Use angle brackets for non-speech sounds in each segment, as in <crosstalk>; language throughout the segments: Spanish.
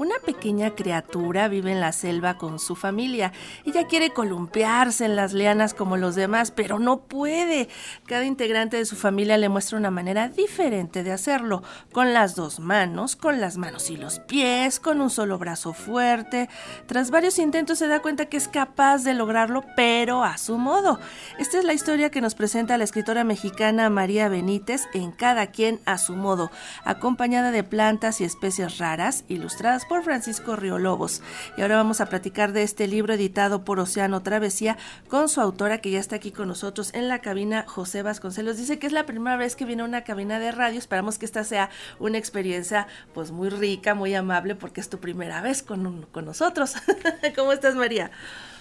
Una pequeña criatura vive en la selva con su familia. Ella quiere columpiarse en las lianas como los demás, pero no puede. Cada integrante de su familia le muestra una manera diferente de hacerlo, con las dos manos, con las manos y los pies, con un solo brazo fuerte. Tras varios intentos se da cuenta que es capaz de lograrlo, pero a su modo. Esta es la historia que nos presenta la escritora mexicana María Benítez en Cada quien a su modo, acompañada de plantas y especies raras, ilustradas por Francisco Riolobos. Y ahora vamos a platicar de este libro editado por Océano Travesía con su autora que ya está aquí con nosotros en la cabina, José Vasconcelos. Dice que es la primera vez que viene a una cabina de radio. Esperamos que esta sea una experiencia pues muy rica, muy amable, porque es tu primera vez con, con nosotros. <laughs> ¿Cómo estás, María?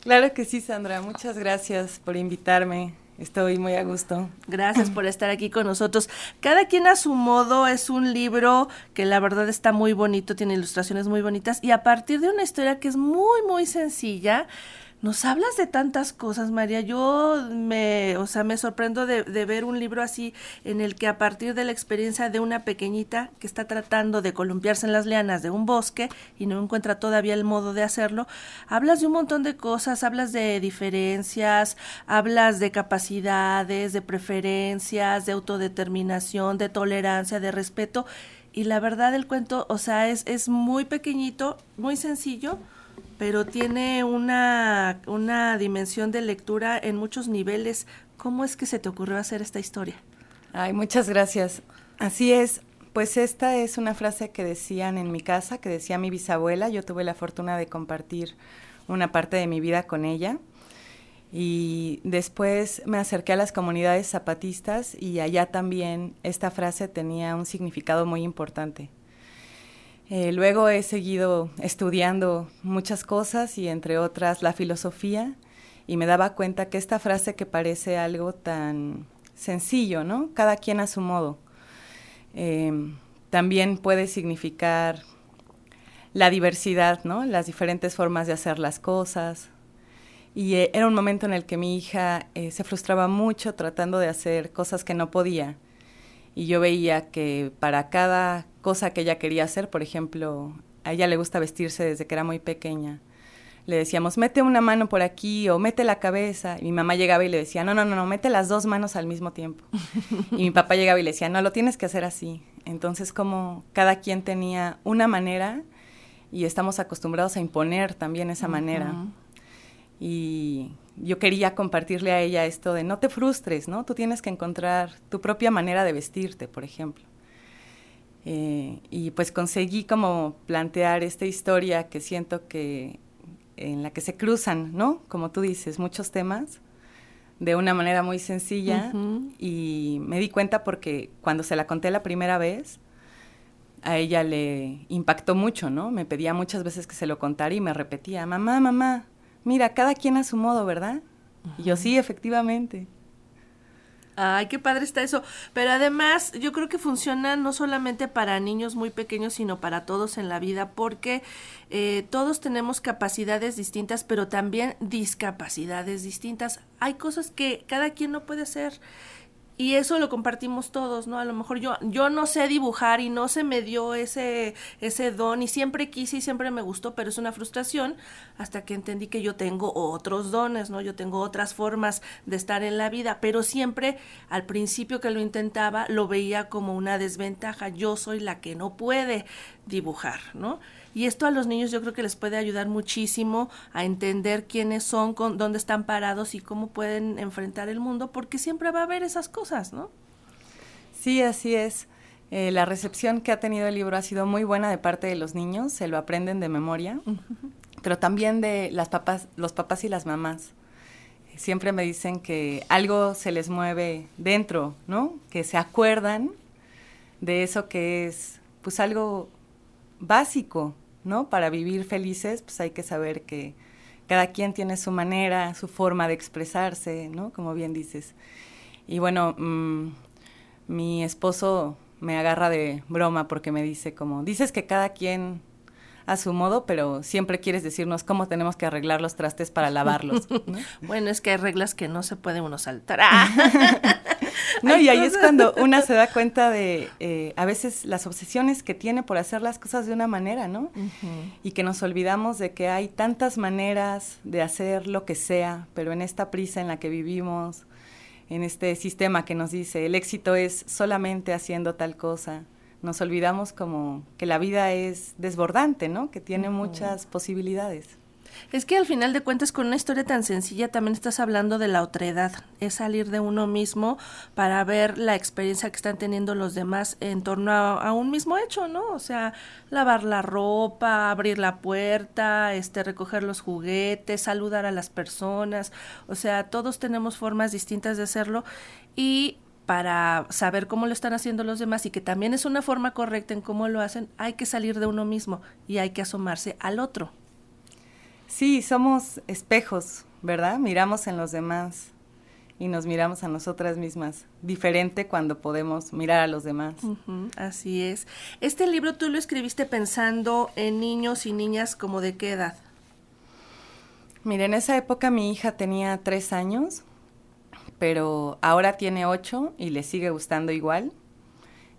Claro que sí, Sandra. Muchas gracias por invitarme. Estoy muy a gusto. Gracias por estar aquí con nosotros. Cada quien a su modo es un libro que la verdad está muy bonito, tiene ilustraciones muy bonitas y a partir de una historia que es muy, muy sencilla, nos hablas de tantas cosas, María. Yo me, o sea, me sorprendo de, ver un libro así en el que a partir de la experiencia de una pequeñita que está tratando de columpiarse en las lianas de un bosque y no encuentra todavía el modo de hacerlo, hablas de un montón de cosas, hablas de diferencias, hablas de capacidades, de preferencias, de autodeterminación, de tolerancia, de respeto. Y la verdad el cuento, o sea, es, es muy pequeñito, muy sencillo, pero tiene una, una dimensión de lectura en muchos niveles. ¿Cómo es que se te ocurrió hacer esta historia? Ay, muchas gracias. Así es. Pues esta es una frase que decían en mi casa, que decía mi bisabuela. Yo tuve la fortuna de compartir una parte de mi vida con ella. Y después me acerqué a las comunidades zapatistas y allá también esta frase tenía un significado muy importante. Eh, luego he seguido estudiando muchas cosas y entre otras la filosofía y me daba cuenta que esta frase que parece algo tan sencillo, ¿no? Cada quien a su modo, em, también puede significar la diversidad, ¿no? Las diferentes formas de hacer las cosas. Y eh, era un momento en el que mi hija eh, se frustraba mucho tratando de hacer cosas que no podía y yo veía que para cada cosa que ella quería hacer, por ejemplo, a ella le gusta vestirse desde que era muy pequeña. Le decíamos, mete una mano por aquí o mete la cabeza. Y mi mamá llegaba y le decía, no, no, no, no, mete las dos manos al mismo tiempo. <laughs> y mi papá llegaba y le decía, no, lo tienes que hacer así. Entonces, como cada quien tenía una manera y estamos acostumbrados a imponer también esa manera. Y yo quería compartirle a ella esto de no te frustres, ¿no? Tú tienes que encontrar tu propia manera de vestirte, por ejemplo. Eh, y pues conseguí como plantear esta historia que siento que en la que se cruzan, ¿no? Como tú dices, muchos temas de una manera muy sencilla y me di cuenta porque cuando se la conté la primera vez, a ella le impactó mucho, ¿no? Me pedía muchas veces que se lo contara y me repetía, mamá, mamá, mira, cada quien a su modo, ¿verdad? Y yo sí, efectivamente. Ay, qué padre está eso. Pero además, yo creo que funciona no solamente para niños muy pequeños, sino para todos en la vida, porque eh, todos tenemos capacidades distintas, pero también discapacidades distintas. Hay cosas que cada quien no puede hacer y eso lo compartimos todos, ¿no? A lo mejor yo, yo no sé dibujar y no se me dio ese, ese don y siempre quise y siempre me gustó, pero es una frustración hasta que entendí que yo tengo otros dones, ¿no? Yo tengo otras formas de estar en la vida, pero siempre al principio que lo intentaba lo veía como una desventaja. Yo soy la que no puede dibujar, ¿no? Y esto a los niños yo creo que les puede ayudar muchísimo a entender quiénes son, con, dónde están parados y cómo pueden enfrentar el mundo, porque siempre va a haber esas cosas, ¿no? Sí, así es. Eh, la recepción que ha tenido el libro ha sido muy buena de parte de los niños, se lo aprenden de memoria, pero también de las papás, los papás y las mamás. Siempre me dicen que algo se les mueve dentro, ¿no? Que se acuerdan de eso que es, pues algo básico, ¿no? Para vivir felices, pues hay que saber que cada quien tiene su manera, su forma de expresarse, ¿no? Como bien dices. Y bueno, mm, mi esposo me agarra de broma porque me dice como, dices que cada quien a su modo, pero siempre quieres decirnos cómo tenemos que arreglar los trastes para lavarlos. <laughs> bueno, es que hay reglas que no se puede uno saltar. <laughs> no, y ahí es cuando una se da <laughs> cuenta de eh, a veces las obsesiones que tiene por hacer las cosas de una manera, ¿no? Y que nos olvidamos de que hay tantas maneras de hacer lo que sea, pero en esta prisa en la que vivimos, en este sistema que nos dice el éxito es solamente haciendo tal cosa, nos olvidamos como que la vida es desbordante, ¿no? Que tiene muchas posibilidades. Es que al final de cuentas con una historia tan sencilla también estás hablando de la otredad, es salir de uno mismo para ver la experiencia que están teniendo los demás en torno a, un mismo hecho, ¿no? O sea, lavar la ropa, abrir la puerta, este recoger los juguetes, saludar a las personas, o sea, todos tenemos formas distintas de hacerlo y para saber cómo lo están haciendo los demás y que también es una forma correcta en cómo lo hacen, hay que salir de uno mismo y hay que asomarse al otro. Sí, somos espejos, ¿verdad? Miramos en los demás y nos miramos a nosotras mismas. Diferente cuando podemos mirar a los demás. así es. Este libro tú lo escribiste pensando en niños y niñas como de qué edad. Mira, en esa época mi hija tenía tres años, pero ahora tiene ocho y le sigue gustando igual.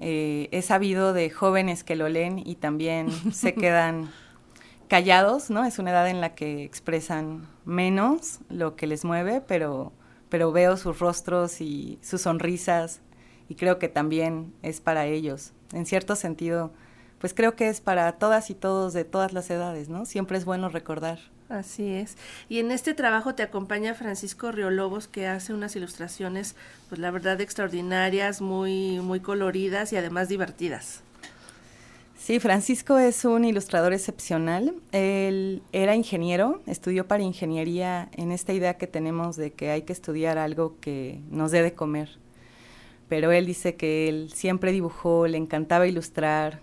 Eh, he sabido de jóvenes que lo leen y también se <laughs> quedan callados, ¿no? Es una edad en la que expresan menos lo que les mueve, pero, pero veo sus rostros y sus sonrisas y creo que también es para ellos. En cierto sentido, pues creo que es para todas y todos de todas las edades, ¿no? Siempre es bueno recordar. Así es. Y en este trabajo te acompaña Francisco Riolobos, que hace unas ilustraciones, pues la verdad, extraordinarias, muy, muy coloridas y además divertidas. Sí, Francisco es un ilustrador excepcional. Él era ingeniero, estudió para ingeniería en esta idea que tenemos de que hay que estudiar algo que nos dé de comer. Pero él dice que él siempre dibujó, le encantaba ilustrar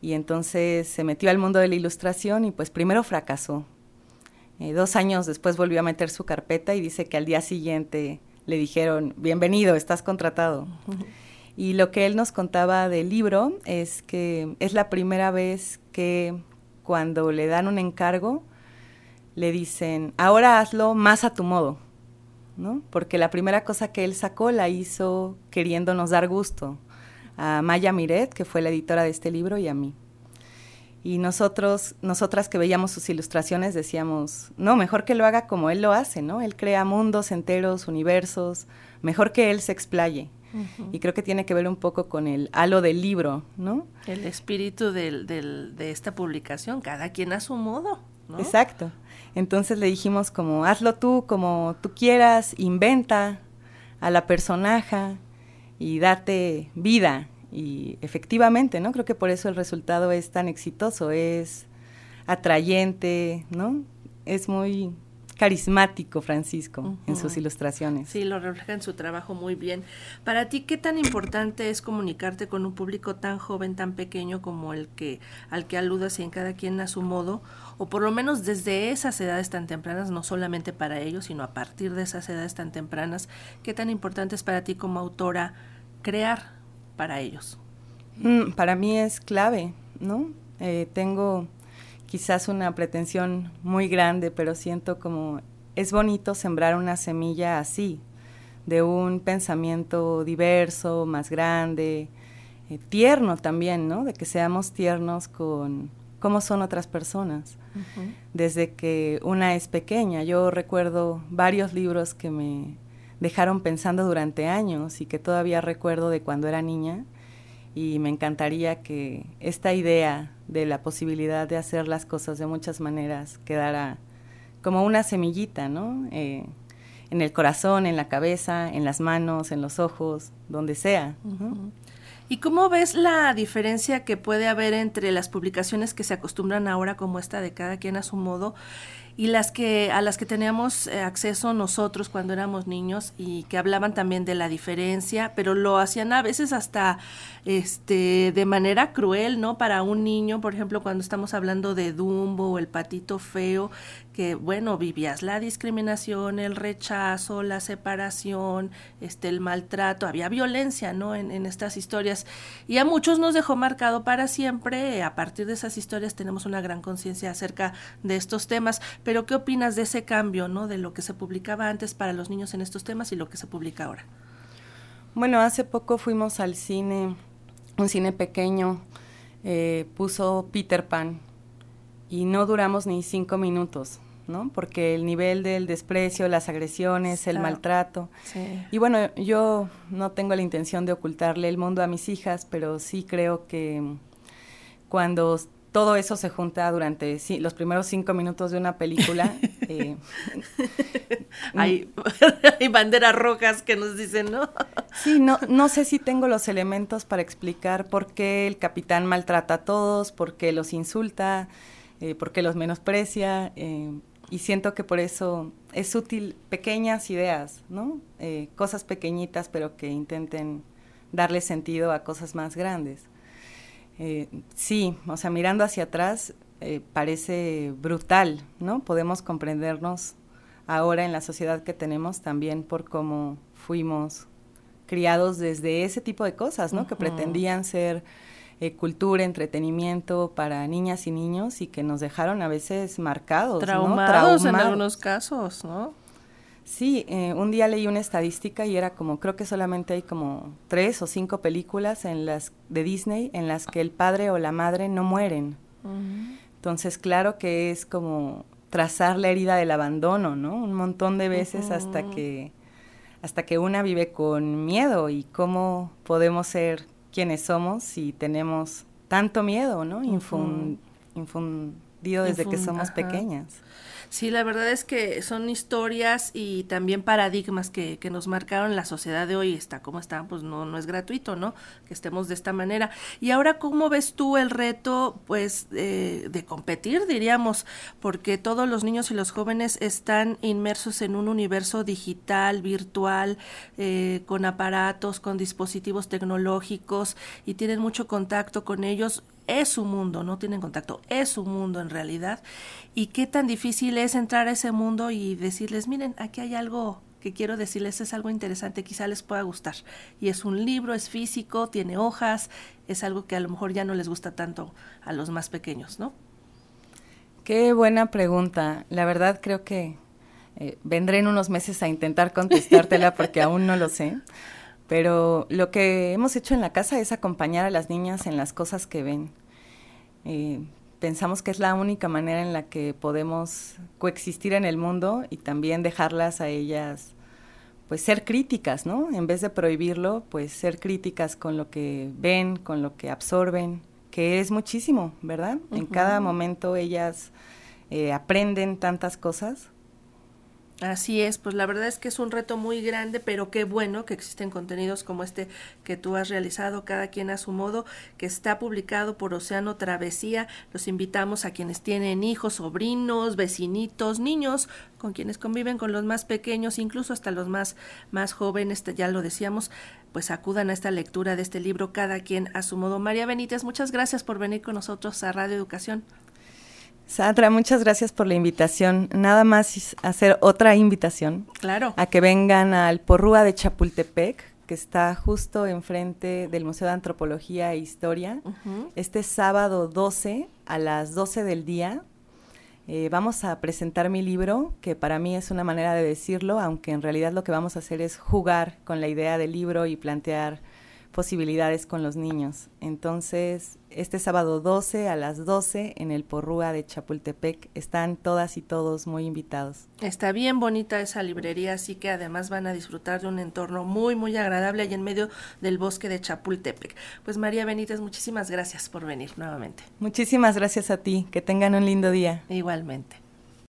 y entonces se metió al mundo de la ilustración y pues primero fracasó. Eh, dos años después volvió a meter su carpeta y dice que al día siguiente le dijeron, bienvenido, estás contratado. Y lo que él nos contaba del libro es que es la primera vez que cuando le dan un encargo, le dicen, ahora hazlo más a tu modo, ¿no? Porque la primera cosa que él sacó la hizo queriéndonos dar gusto a Maya Miret, que fue la editora de este libro, y a mí. Y nosotros, nosotras que veíamos sus ilustraciones decíamos, no, mejor que lo haga como él lo hace, ¿no? Él crea mundos enteros, universos, mejor que él se explaye. Y creo que tiene que ver un poco con el halo del libro, ¿no? El espíritu del, del, de esta publicación, cada quien a su modo, ¿no? Exacto. Entonces le dijimos como, hazlo tú como tú quieras, inventa a la personaje y date vida. Y efectivamente, ¿no? Creo que por eso el resultado es tan exitoso, es atrayente, ¿no? Es muy carismático Francisco en sus ilustraciones. Sí, lo refleja en su trabajo muy bien. Para ti, ¿qué tan importante es comunicarte con un público tan joven, tan pequeño como el que al que aludas y en cada quien a su modo, o por lo menos desde esas edades tan tempranas, no solamente para ellos, sino a partir de esas edades tan tempranas, ¿qué tan importante es para ti como autora crear para ellos? Mm, para mí es clave, ¿no? Eh, tengo quizás una pretensión muy grande, pero siento como es bonito sembrar una semilla así, de un pensamiento diverso, más grande, eh, tierno también, ¿no? De que seamos tiernos con cómo son otras personas. Desde que una es pequeña, yo recuerdo varios libros que me dejaron pensando durante años y que todavía recuerdo de cuando era niña y me encantaría que esta idea de la posibilidad de hacer las cosas de muchas maneras quedara como una semillita, ¿no? Eh, en el corazón, en la cabeza, en las manos, en los ojos, donde sea. ¿Y cómo ves la diferencia que puede haber entre las publicaciones que se acostumbran ahora como esta de cada quien a su modo y las que a las que teníamos eh, acceso nosotros cuando éramos niños y que hablaban también de la diferencia, pero lo hacían a veces hasta este de manera cruel, ¿no? Para un niño, por ejemplo, cuando estamos hablando de Dumbo o el patito feo, que bueno, vivías la discriminación, el rechazo, la separación, este el maltrato, había violencia, ¿no? En, en estas historias y a muchos nos dejó marcado para siempre. A partir de esas historias tenemos una gran conciencia acerca de estos temas pero ¿qué opinas de ese cambio, ¿no? De lo que se publicaba antes para los niños en estos temas y lo que se publica ahora. Bueno, hace poco fuimos al cine, un cine pequeño, eh, puso Peter Pan y no duramos ni cinco minutos, ¿no? Porque el nivel del desprecio, las agresiones, el maltrato. Y bueno, yo no tengo la intención de ocultarle el mundo a mis hijas, pero sí creo que cuando todo eso se junta durante los primeros cinco minutos de una película. <laughs> Eh, <laughs> hay, <laughs> hay, banderas rojas que nos dicen, ¿no? sí, no, no sé si tengo los elementos para explicar por qué el capitán maltrata a todos, por qué los insulta, eh, por qué los menosprecia. Eh, y siento que por eso es útil pequeñas ideas, ¿no? cosas pequeñitas, pero que intenten darle sentido a cosas más grandes. Eh, sí, o sea, mirando hacia atrás eh, parece brutal, ¿no? Podemos comprendernos ahora en la sociedad que tenemos también por cómo fuimos criados desde ese tipo de cosas, ¿no? Que pretendían ser eh, cultura, entretenimiento para niñas y niños y que nos dejaron a veces marcados, Traumados en algunos casos, ¿no? Sí, eh, un día leí una estadística y era como, creo que solamente hay como tres o cinco películas en las de Disney en las que el padre o la madre no mueren. Entonces, claro que es como trazar la herida del abandono, ¿no? Un montón de veces hasta que hasta que una vive con miedo y cómo podemos ser quienes somos si tenemos tanto miedo, ¿no? infundido desde que somos pequeñas. Sí, la verdad es que son historias y también paradigmas que, que nos marcaron la sociedad de hoy. Está como está, pues no, no es gratuito, ¿no? Que estemos de esta manera. Y ahora, ¿cómo ves tú el reto, pues, de competir, diríamos? Porque todos los niños y los jóvenes están inmersos en un universo digital, virtual, eh, con aparatos, con dispositivos tecnológicos y tienen mucho contacto con ellos es su mundo, no tienen contacto, es su mundo en realidad. Y qué tan difícil es entrar a ese mundo y decirles, miren, aquí hay algo que quiero decirles, es algo interesante, quizá les pueda gustar. Y es un libro, es físico, tiene hojas, es algo que a lo mejor ya no les gusta tanto a los más pequeños, ¿no? Qué buena pregunta. La verdad creo que eh, vendré en unos meses a intentar contestártela porque aún no lo sé. Pero lo que hemos hecho en la casa es acompañar a las niñas en las cosas que ven. Eh, pensamos que es la única manera en la que podemos coexistir en el mundo y también dejarlas a ellas pues ser críticas, ¿no? En vez de prohibirlo, pues ser críticas con lo que ven, con lo que absorben, que es muchísimo, ¿verdad? En cada momento ellas eh, aprenden tantas cosas Así es, pues la verdad es que es un reto muy grande, pero qué bueno que existen contenidos como este que tú has realizado, cada quien a su modo, que está publicado por Océano Travesía. Los invitamos a quienes tienen hijos, sobrinos, vecinitos, niños, con quienes conviven con los más pequeños, incluso hasta los más, más jóvenes, ya lo decíamos, pues acudan a esta lectura de este libro, cada quien a su modo. María Benítez, muchas gracias por venir con nosotros a Radio Educación. Sandra, muchas gracias por la invitación. Nada más hacer otra invitación. Claro. A que vengan al Porrúa de Chapultepec, que está justo enfrente del Museo de Antropología e Historia. Este sábado 12 a las 12 del día. Eh, vamos a presentar mi libro, que para mí es una manera de decirlo, aunque en realidad lo que vamos a hacer es jugar con la idea del libro y plantear posibilidades con los niños. Entonces, este sábado 12 a las 12 en el Porrúa de Chapultepec están todas y todos muy invitados. Está bien bonita esa librería, así que además van a disfrutar de un entorno muy, muy agradable ahí en medio del bosque de Chapultepec. Pues María Benítez, muchísimas gracias por venir nuevamente. Muchísimas gracias a ti, que tengan un lindo día. Igualmente.